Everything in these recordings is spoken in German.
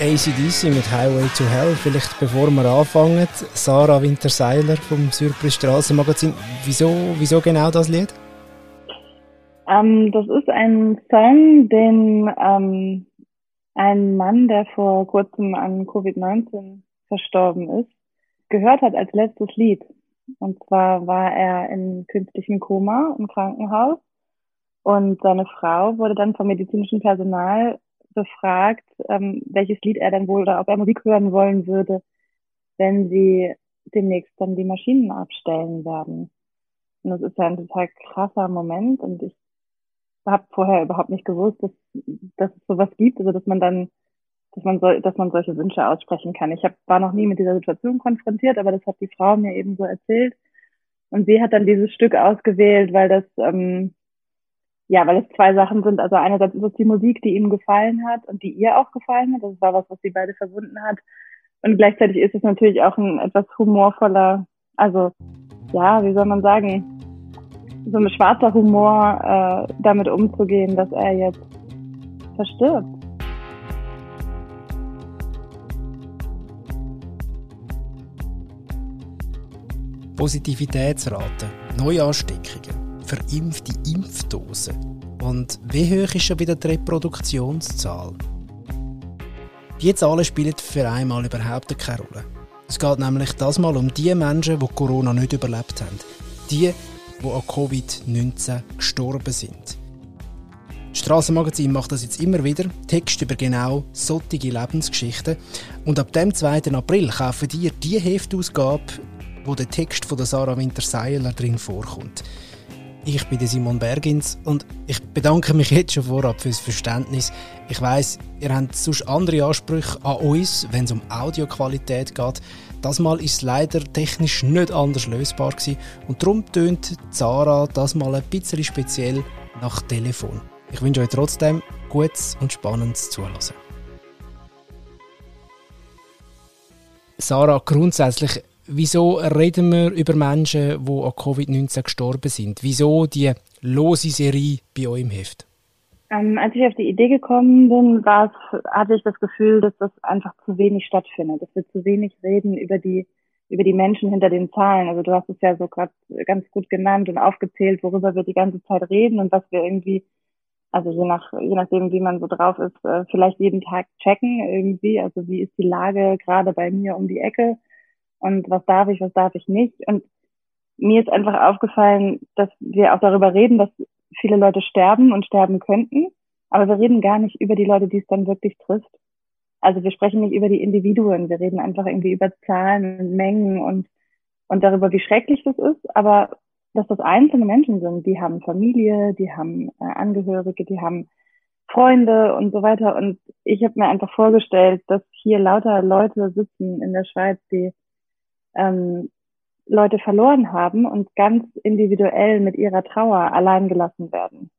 ACDC mit Highway to Hell. Vielleicht bevor wir anfangen, Sarah Winterseiler vom Surprise Straßenmagazin. Wieso, wieso genau das Lied? Ähm, das ist ein Song, den ähm, ein Mann, der vor kurzem an Covid-19 verstorben ist, gehört hat als letztes Lied. Und zwar war er in künstlichem Koma im Krankenhaus und seine Frau wurde dann vom medizinischen Personal befragt, ähm, welches Lied er denn wohl oder ob er Musik hören wollen würde, wenn sie demnächst dann die Maschinen abstellen werden. Und das ist ja ein total krasser Moment und ich habe vorher überhaupt nicht gewusst, dass, dass es sowas gibt, also dass man dann, dass man so, dass man solche Wünsche aussprechen kann. Ich hab, war noch nie mit dieser Situation konfrontiert, aber das hat die Frau mir eben so erzählt. Und sie hat dann dieses Stück ausgewählt, weil das ähm, ja, weil es zwei Sachen sind. Also einerseits ist es die Musik, die ihm gefallen hat und die ihr auch gefallen hat. Das war was, was sie beide verbunden hat. Und gleichzeitig ist es natürlich auch ein etwas humorvoller, also ja, wie soll man sagen, so ein schwarzer Humor, äh, damit umzugehen, dass er jetzt verstirbt. Positivitätsrate, Neuansteckungen verimpfte Impfdosen? Und wie hoch ist schon wieder die Reproduktionszahl? Die Zahlen spielen für einmal überhaupt keine Rolle. Es geht nämlich das mal um die Menschen, die Corona nicht überlebt haben. Die, die an Covid-19 gestorben sind. Das Strassenmagazin macht das jetzt immer wieder. Text über genau solche Lebensgeschichten. Und ab dem 2. April kaufen die die Heftausgabe, wo der Text von der Sarah Winter-Seiler drin vorkommt. Ich bin Simon Bergins und ich bedanke mich jetzt schon vorab fürs Verständnis. Ich weiß, ihr habt sonst andere Ansprüche an uns, wenn es um Audioqualität geht. Das Mal ist leider technisch nicht anders lösbar gewesen und darum tönt Zara das Mal ein bisschen speziell nach Telefon. Ich wünsche euch trotzdem gutes und spannendes Zuhören. Sarah, grundsätzlich Wieso reden wir über Menschen, die an Covid-19 gestorben sind? Wieso die lose Serie bei euch im Heft? Ähm, als ich auf die Idee gekommen bin, hatte ich das Gefühl, dass das einfach zu wenig stattfindet, dass wir zu wenig reden über die über die Menschen hinter den Zahlen. Also du hast es ja so gerade ganz gut genannt und aufgezählt, worüber wir die ganze Zeit reden und was wir irgendwie, also je nach je nachdem, wie man so drauf ist, äh, vielleicht jeden Tag checken irgendwie. Also wie ist die Lage gerade bei mir um die Ecke? Und was darf ich, was darf ich nicht. Und mir ist einfach aufgefallen, dass wir auch darüber reden, dass viele Leute sterben und sterben könnten, aber wir reden gar nicht über die Leute, die es dann wirklich trifft. Also wir sprechen nicht über die Individuen, wir reden einfach irgendwie über Zahlen und Mengen und, darüber, wie schrecklich das ist, aber dass das einzelne Menschen sind, die haben Familie, die haben äh, Angehörige, die haben Freunde und so weiter. Und ich habe mir einfach vorgestellt, dass hier lauter Leute sitzen in der Schweiz, die ähm, Leute verloren haben und ganz individuell mit ihrer Trauer allein gelassen werden.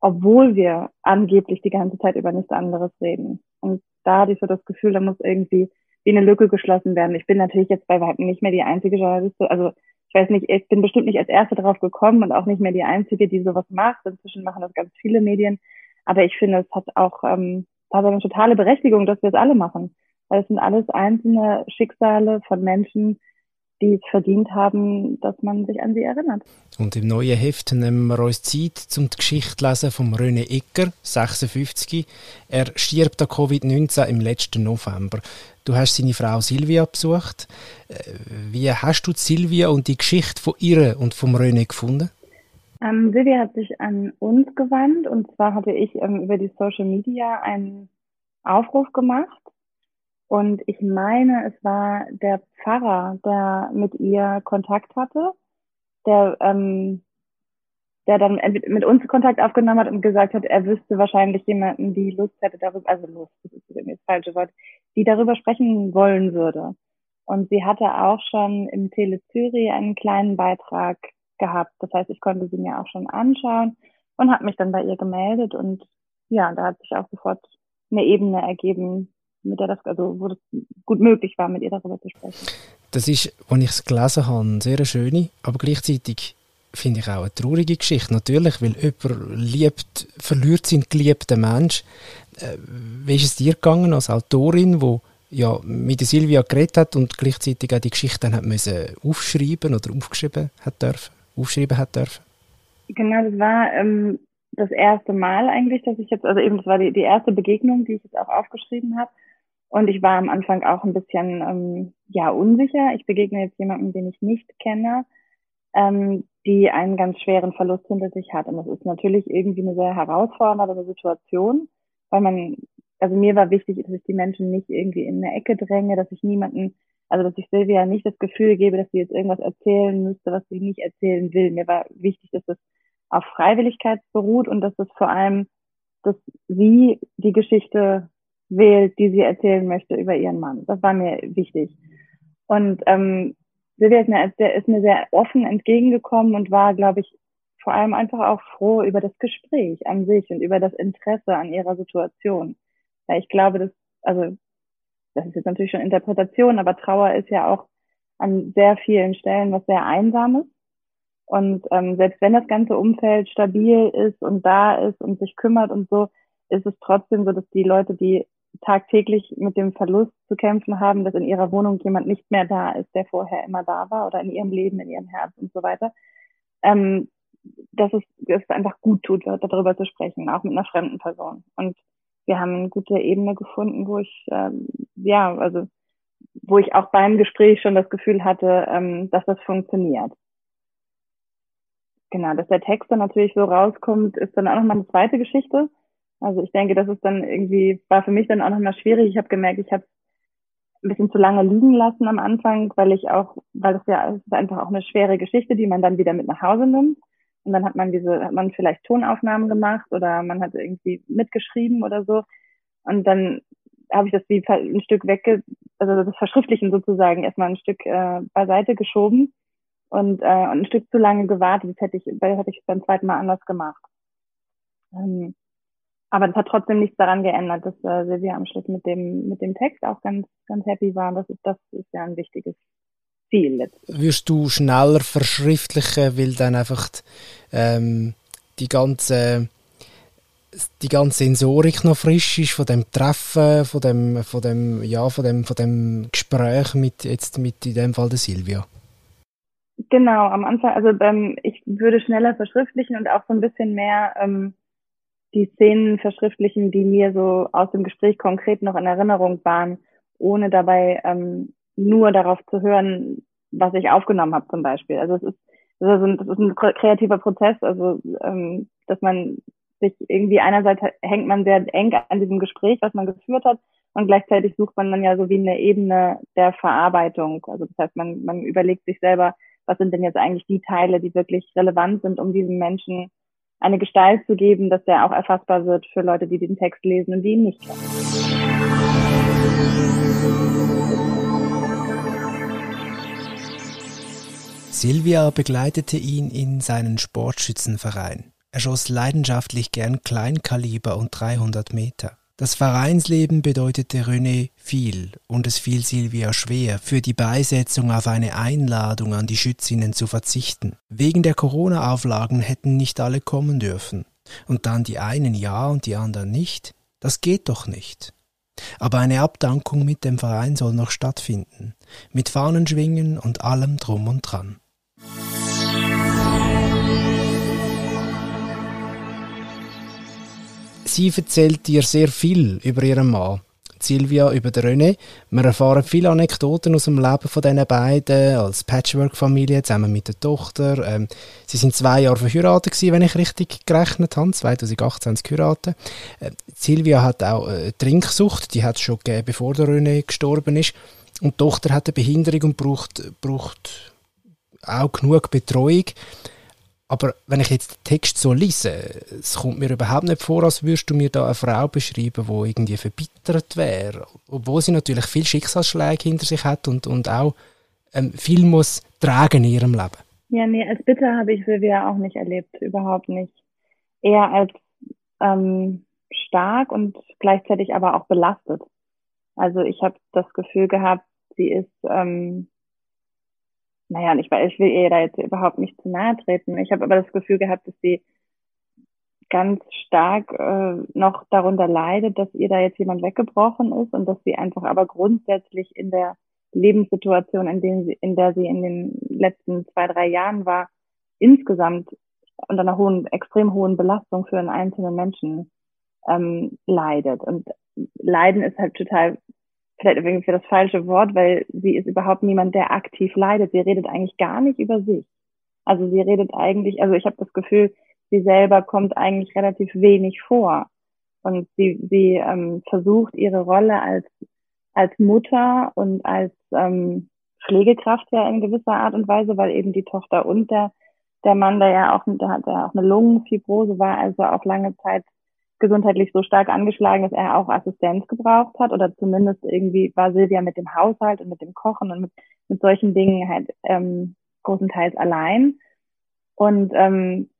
Obwohl wir angeblich die ganze Zeit über nichts anderes reden. Und da hatte ich so das Gefühl, da muss irgendwie wie eine Lücke geschlossen werden. Ich bin natürlich jetzt bei weitem nicht mehr die einzige Journalistin, also ich weiß nicht, ich bin bestimmt nicht als Erste darauf gekommen und auch nicht mehr die Einzige, die sowas macht. Inzwischen machen das ganz viele Medien. Aber ich finde, es hat auch ähm, hat eine totale Berechtigung, dass wir es alle machen. Es sind alles einzelne Schicksale von Menschen, die es verdient haben, dass man sich an sie erinnert. Und im neuen Heft nehmen wir uns Zeit, um die Geschichte zu lesen von René Ecker, 56. Er stirbt an Covid-19 im letzten November. Du hast seine Frau Silvia besucht. Äh, wie hast du Silvia und die Geschichte von ihr und vom René gefunden? Ähm, Silvia hat sich an uns gewandt und zwar hatte ich ähm, über die Social Media einen Aufruf gemacht und ich meine, es war der Pfarrer, der mit ihr Kontakt hatte, der, ähm, der dann mit uns Kontakt aufgenommen hat und gesagt hat, er wüsste wahrscheinlich jemanden, die Lust hätte darüber, also Lust, das ist das falsche Wort, die darüber sprechen wollen würde. Und sie hatte auch schon im Tele Zürich einen kleinen Beitrag gehabt. Das heißt, ich konnte sie mir auch schon anschauen und habe mich dann bei ihr gemeldet und ja, da hat sich auch sofort eine Ebene ergeben, mit der das, also wo das gut möglich war, mit ihr darüber zu sprechen. Das ist, als ich es gelesen habe, eine sehr schöne, aber gleichzeitig finde ich auch eine traurige Geschichte. Natürlich, weil jemand liebt, verliert seinen geliebten Mensch. Äh, wie ist es dir gegangen als Autorin, wo ja mit der Silvia geredet hat und gleichzeitig auch die Geschichte dann hat müssen aufschreiben oder aufgeschrieben hat dürfen, aufschreiben hat dürfen? Genau, das war ähm, das erste Mal eigentlich, dass ich jetzt, also eben, das war die, die erste Begegnung, die ich jetzt auch aufgeschrieben habe. Und ich war am Anfang auch ein bisschen, ähm, ja, unsicher. Ich begegne jetzt jemandem, den ich nicht kenne, ähm, die einen ganz schweren Verlust hinter sich hat. Und das ist natürlich irgendwie eine sehr herausfordernde Situation, weil man, also mir war wichtig, dass ich die Menschen nicht irgendwie in eine Ecke dränge, dass ich niemanden, also dass ich Silvia nicht das Gefühl gebe, dass sie jetzt irgendwas erzählen müsste, was sie nicht erzählen will. Mir war wichtig, dass das auf Freiwilligkeit beruht und dass es vor allem, dass sie die Geschichte wählt, die sie erzählen möchte über ihren Mann. Das war mir wichtig. Und ähm, Silvia ist mir, ist mir sehr offen entgegengekommen und war, glaube ich, vor allem einfach auch froh über das Gespräch an sich und über das Interesse an ihrer Situation. Ja, ich glaube, dass, also, das ist jetzt natürlich schon Interpretation, aber Trauer ist ja auch an sehr vielen Stellen was sehr Einsames. Und ähm, selbst wenn das ganze Umfeld stabil ist und da ist und sich kümmert und so, ist es trotzdem so, dass die Leute, die tagtäglich mit dem Verlust zu kämpfen haben, dass in ihrer Wohnung jemand nicht mehr da ist, der vorher immer da war oder in ihrem Leben, in ihrem Herz und so weiter, ähm, dass es, es einfach gut tut, darüber zu sprechen, auch mit einer fremden Person. Und wir haben eine gute Ebene gefunden, wo ich, ähm, ja, also wo ich auch beim Gespräch schon das Gefühl hatte, ähm, dass das funktioniert. Genau, dass der Text dann natürlich so rauskommt, ist dann auch nochmal eine zweite Geschichte. Also ich denke, das ist dann irgendwie, war für mich dann auch nochmal schwierig. Ich habe gemerkt, ich habe ein bisschen zu lange liegen lassen am Anfang, weil ich auch, weil es ja es ist einfach auch eine schwere Geschichte, die man dann wieder mit nach Hause nimmt. Und dann hat man diese, hat man vielleicht Tonaufnahmen gemacht oder man hat irgendwie mitgeschrieben oder so. Und dann habe ich das wie ein Stück wegge, also das Verschriftlichen sozusagen erstmal ein Stück äh, beiseite geschoben und, äh, und ein Stück zu lange gewartet. Das hätte ich, das hätte ich beim zweiten Mal anders gemacht. Ähm, aber das hat trotzdem nichts daran geändert, dass äh, Silvia am Schluss mit dem, mit dem Text auch ganz, ganz happy war. Das ist, das ist ja ein wichtiges Ziel. Letztlich. Wirst du schneller verschriftlichen, weil dann einfach ähm, die ganze die ganze Sensorik noch frisch ist von dem Treffen, von dem, von dem, ja, von dem, von dem Gespräch mit jetzt mit in dem Fall der Silvia. Genau, am Anfang, also ähm, ich würde schneller verschriftlichen und auch so ein bisschen mehr ähm, die Szenen verschriftlichen, die mir so aus dem Gespräch konkret noch in Erinnerung waren, ohne dabei ähm, nur darauf zu hören, was ich aufgenommen habe zum Beispiel. Also es ist, ein, das ist ein kreativer Prozess, also ähm, dass man sich irgendwie einerseits hängt man sehr eng an diesem Gespräch, was man geführt hat, und gleichzeitig sucht man dann ja so wie eine Ebene der Verarbeitung. Also das heißt, man, man überlegt sich selber, was sind denn jetzt eigentlich die Teile, die wirklich relevant sind, um diesem Menschen eine Gestalt zu geben, dass der auch erfassbar wird für Leute, die den Text lesen und die ihn nicht kennen. Silvia begleitete ihn in seinen Sportschützenverein. Er schoss leidenschaftlich gern Kleinkaliber und 300 Meter. Das Vereinsleben bedeutete René viel und es fiel Silvia schwer, für die Beisetzung auf eine Einladung an die Schützinnen zu verzichten. Wegen der Corona-Auflagen hätten nicht alle kommen dürfen. Und dann die einen ja und die anderen nicht. Das geht doch nicht. Aber eine Abdankung mit dem Verein soll noch stattfinden. Mit Fahnenschwingen und allem drum und dran. Sie erzählt dir sehr viel über ihren Mann. Silvia über den René. Wir erfahren viele Anekdoten aus dem Leben von diesen beiden als Patchwork-Familie zusammen mit der Tochter. Ähm, sie sind zwei Jahre verheiratet gewesen, wenn ich richtig gerechnet habe. 2018 geheiratet. Äh, Silvia hat auch äh, Trinksucht. Die hat es schon gegeben, bevor der René gestorben ist. Und die Tochter hat eine Behinderung und braucht, braucht auch genug Betreuung. Aber wenn ich jetzt den Text so lese, es kommt mir überhaupt nicht vor, als würdest du mir da eine Frau beschreiben, die irgendwie verbittert wäre. Obwohl sie natürlich viel Schicksalsschläge hinter sich hat und, und auch ähm, viel muss tragen in ihrem Leben. Ja, nee, als bitter habe ich Silvia auch nicht erlebt, überhaupt nicht. Eher als ähm, stark und gleichzeitig aber auch belastet. Also ich habe das Gefühl gehabt, sie ist ähm, naja, ich, ich will ihr da jetzt überhaupt nicht zu nahe treten. Ich habe aber das Gefühl gehabt, dass sie ganz stark äh, noch darunter leidet, dass ihr da jetzt jemand weggebrochen ist und dass sie einfach aber grundsätzlich in der Lebenssituation, in, dem sie, in der sie in den letzten zwei, drei Jahren war, insgesamt unter einer hohen, extrem hohen Belastung für einen einzelnen Menschen ähm, leidet. Und Leiden ist halt total vielleicht irgendwie für das falsche Wort, weil sie ist überhaupt niemand, der aktiv leidet. Sie redet eigentlich gar nicht über sich. Also sie redet eigentlich, also ich habe das Gefühl, sie selber kommt eigentlich relativ wenig vor. Und sie, sie ähm, versucht ihre Rolle als, als Mutter und als ähm, Pflegekraft ja in gewisser Art und Weise, weil eben die Tochter und der, der Mann, der ja auch, der hat ja auch eine Lungenfibrose war, also auch lange Zeit gesundheitlich so stark angeschlagen, dass er auch Assistenz gebraucht hat oder zumindest irgendwie war Silvia mit dem Haushalt und mit dem Kochen und mit, mit solchen Dingen halt ähm, großenteils allein. Und, ähm,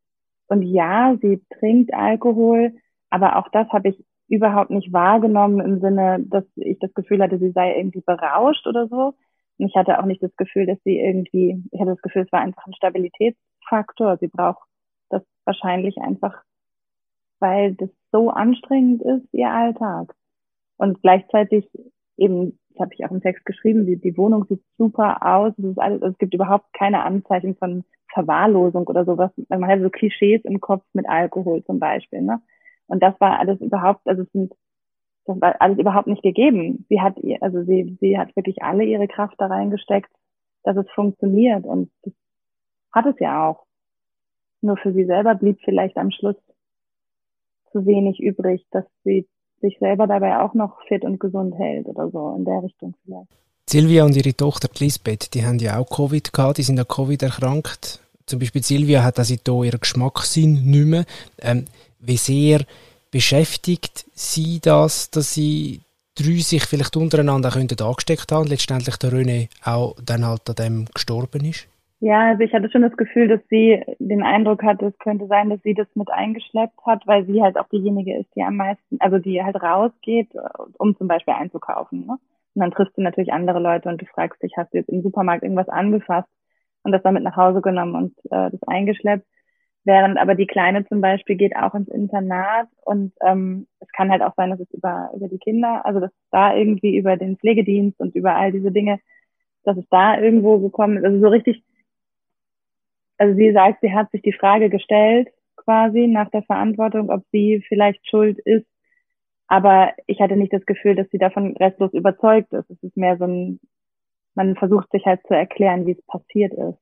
und ja, sie trinkt Alkohol, aber auch das habe ich überhaupt nicht wahrgenommen im Sinne, dass ich das Gefühl hatte, sie sei irgendwie berauscht oder so. Und ich hatte auch nicht das Gefühl, dass sie irgendwie, ich hatte das Gefühl, es war einfach ein Stabilitätsfaktor. Sie braucht das wahrscheinlich einfach weil das so anstrengend ist, ihr Alltag. Und gleichzeitig eben, das habe ich auch im Text geschrieben, die, die Wohnung sieht super aus, es, ist alles, es gibt überhaupt keine Anzeichen von Verwahrlosung oder sowas. Man hat so Klischees im Kopf mit Alkohol zum Beispiel. Ne? Und das war alles überhaupt, also es sind, das war alles überhaupt nicht gegeben. Sie hat ihr, also sie, sie hat wirklich alle ihre Kraft da reingesteckt, dass es funktioniert. Und das hat es ja auch. Nur für sie selber blieb vielleicht am Schluss zu wenig übrig, dass sie sich selber dabei auch noch fit und gesund hält oder so in der Richtung vielleicht. Silvia und ihre Tochter Lisbeth, die haben ja auch Covid gehabt, die sind an Covid erkrankt. Zum Beispiel Silvia hat also hier ihren Geschmackssinn nicht mehr. Ähm, wie sehr beschäftigt sie das, dass sie drei sich vielleicht untereinander angesteckt haben und letztendlich der René auch dann halt an dem gestorben ist? Ja, also ich hatte schon das Gefühl, dass sie den Eindruck hatte, es könnte sein, dass sie das mit eingeschleppt hat, weil sie halt auch diejenige ist, die am meisten, also die halt rausgeht, um zum Beispiel einzukaufen. Ne? Und dann triffst du natürlich andere Leute und du fragst dich, hast du jetzt im Supermarkt irgendwas angefasst und das damit nach Hause genommen und äh, das eingeschleppt? Während aber die Kleine zum Beispiel geht auch ins Internat und ähm, es kann halt auch sein, dass es über, über die Kinder, also dass da irgendwie über den Pflegedienst und über all diese Dinge, dass es da irgendwo gekommen ist. Also so richtig also sie sagt, sie hat sich die Frage gestellt, quasi nach der Verantwortung, ob sie vielleicht schuld ist. Aber ich hatte nicht das Gefühl, dass sie davon restlos überzeugt ist. Es ist mehr so ein, man versucht sich halt zu erklären, wie es passiert ist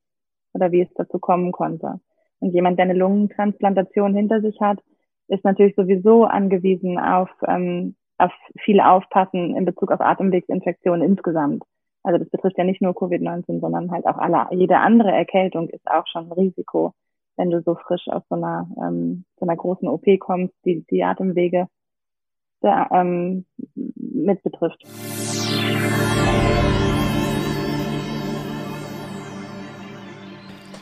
oder wie es dazu kommen konnte. Und jemand, der eine Lungentransplantation hinter sich hat, ist natürlich sowieso angewiesen auf, ähm, auf viel Aufpassen in Bezug auf Atemwegsinfektionen insgesamt. Also das betrifft ja nicht nur Covid-19, sondern halt auch alle, jede andere Erkältung ist auch schon ein Risiko, wenn du so frisch aus so einer, ähm, so einer großen OP kommst, die die Atemwege der, ähm, mit betrifft.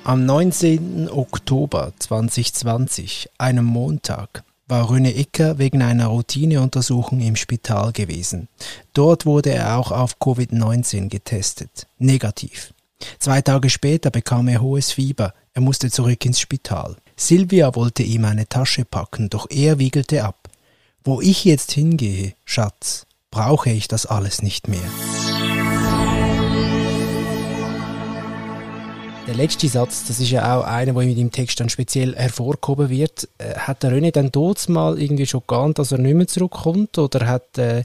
Am 19. Oktober 2020, einem Montag, war Röne Ecker wegen einer Routineuntersuchung im Spital gewesen. Dort wurde er auch auf Covid-19 getestet. Negativ. Zwei Tage später bekam er hohes Fieber. Er musste zurück ins Spital. Silvia wollte ihm eine Tasche packen, doch er wiegelte ab. Wo ich jetzt hingehe, Schatz, brauche ich das alles nicht mehr. Der letzte Satz, das ist ja auch einer, der in deinem Text dann speziell hervorgehoben wird. Äh, hat der René dann dort mal irgendwie schon geahnt, dass er nicht mehr zurückkommt? Oder hat äh,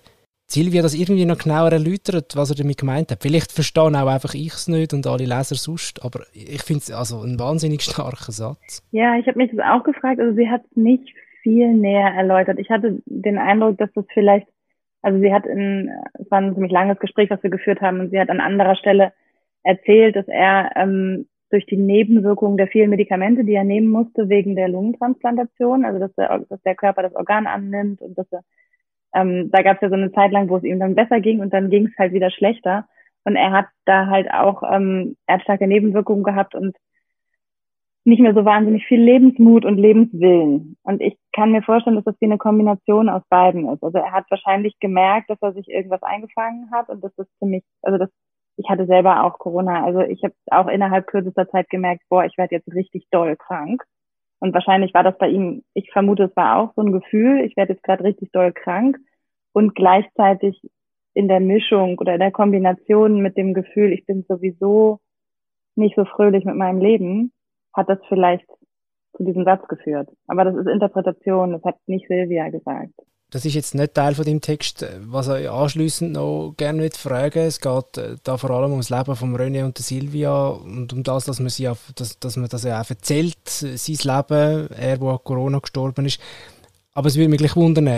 Silvia das irgendwie noch genauer erläutert, was er damit gemeint hat? Vielleicht verstehen auch einfach ich es nicht und alle Leser sonst, aber ich finde es also ein wahnsinnig starker Satz. Ja, ich habe mich das auch gefragt. Also sie hat es nicht viel näher erläutert. Ich hatte den Eindruck, dass das vielleicht, also sie hat in, es war ein ziemlich langes Gespräch, was wir geführt haben, und sie hat an anderer Stelle erzählt, dass er ähm, durch die Nebenwirkungen der vielen Medikamente, die er nehmen musste wegen der Lungentransplantation, also dass der, dass der Körper das Organ annimmt und dass er, ähm, da gab es ja so eine Zeit lang, wo es ihm dann besser ging und dann ging es halt wieder schlechter. Und er hat da halt auch, ähm, er hat starke Nebenwirkungen gehabt und nicht mehr so wahnsinnig viel Lebensmut und Lebenswillen. Und ich kann mir vorstellen, dass das wie eine Kombination aus beiden ist. Also er hat wahrscheinlich gemerkt, dass er sich irgendwas eingefangen hat und dass das ziemlich, also dass ich hatte selber auch Corona. Also ich habe auch innerhalb kürzester Zeit gemerkt, boah, ich werde jetzt richtig doll krank. Und wahrscheinlich war das bei ihm, ich vermute, es war auch so ein Gefühl, ich werde jetzt gerade richtig doll krank. Und gleichzeitig in der Mischung oder in der Kombination mit dem Gefühl, ich bin sowieso nicht so fröhlich mit meinem Leben, hat das vielleicht zu diesem Satz geführt. Aber das ist Interpretation, das hat nicht Silvia gesagt. Das ist jetzt nicht Teil von dem Text, was ich anschließend noch gerne mit fragen. Es geht äh, da vor allem ums Leben von René und der Silvia und um das, dass man sie auf, dass, dass man das ja auch erzählt, sein Leben, er, wo an Corona gestorben ist. Aber es würde mich gleich wundern,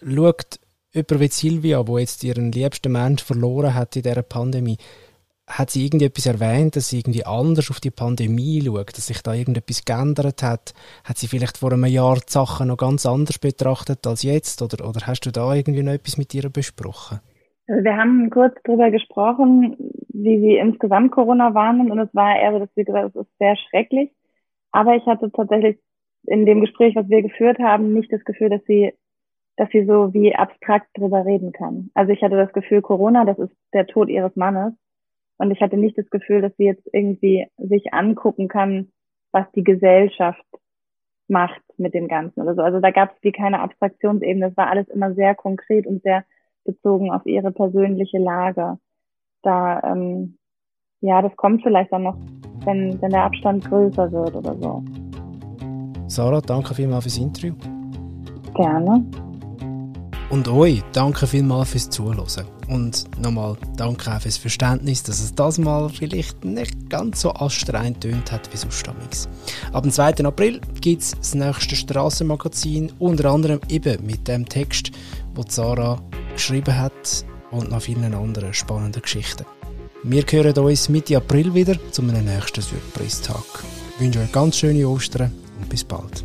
schaut jemand wie Silvia, wo jetzt ihren liebsten Mensch verloren hat in dieser Pandemie, hat sie irgendetwas erwähnt, dass sie irgendwie anders auf die Pandemie schaut, dass sich da irgendetwas geändert hat? Hat sie vielleicht vor einem Jahr die Sachen noch ganz anders betrachtet als jetzt? Oder, oder hast du da irgendwie noch etwas mit ihr besprochen? Also wir haben kurz darüber gesprochen, wie sie insgesamt Corona wahrnimmt und es war eher so, dass sie gesagt hat, es ist sehr schrecklich. Aber ich hatte tatsächlich in dem Gespräch, was wir geführt haben, nicht das Gefühl, dass sie, dass sie so wie abstrakt drüber reden kann. Also ich hatte das Gefühl, Corona, das ist der Tod ihres Mannes. Und ich hatte nicht das Gefühl, dass sie jetzt irgendwie sich angucken kann, was die Gesellschaft macht mit dem Ganzen oder so. Also da gab es wie keine Abstraktionsebene. Das war alles immer sehr konkret und sehr bezogen auf ihre persönliche Lage. Da, ähm, ja, das kommt vielleicht dann noch, wenn, wenn der Abstand größer wird oder so. Sarah, danke vielmals fürs Interview. Gerne. Und euch danke vielmals fürs Zuhören. Und nochmal danke auch fürs Verständnis, dass es das mal vielleicht nicht ganz so anstrengend tönt hat wie sonst damals. Ab dem 2. April gibt es das nächste Strassenmagazin, unter anderem eben mit dem Text, den Sarah geschrieben hat und noch vielen anderen spannenden Geschichten. Wir hören uns Mitte April wieder zu einem nächsten Surprise-Tag. Ich wünsche euch ganz schöne Ostern und bis bald.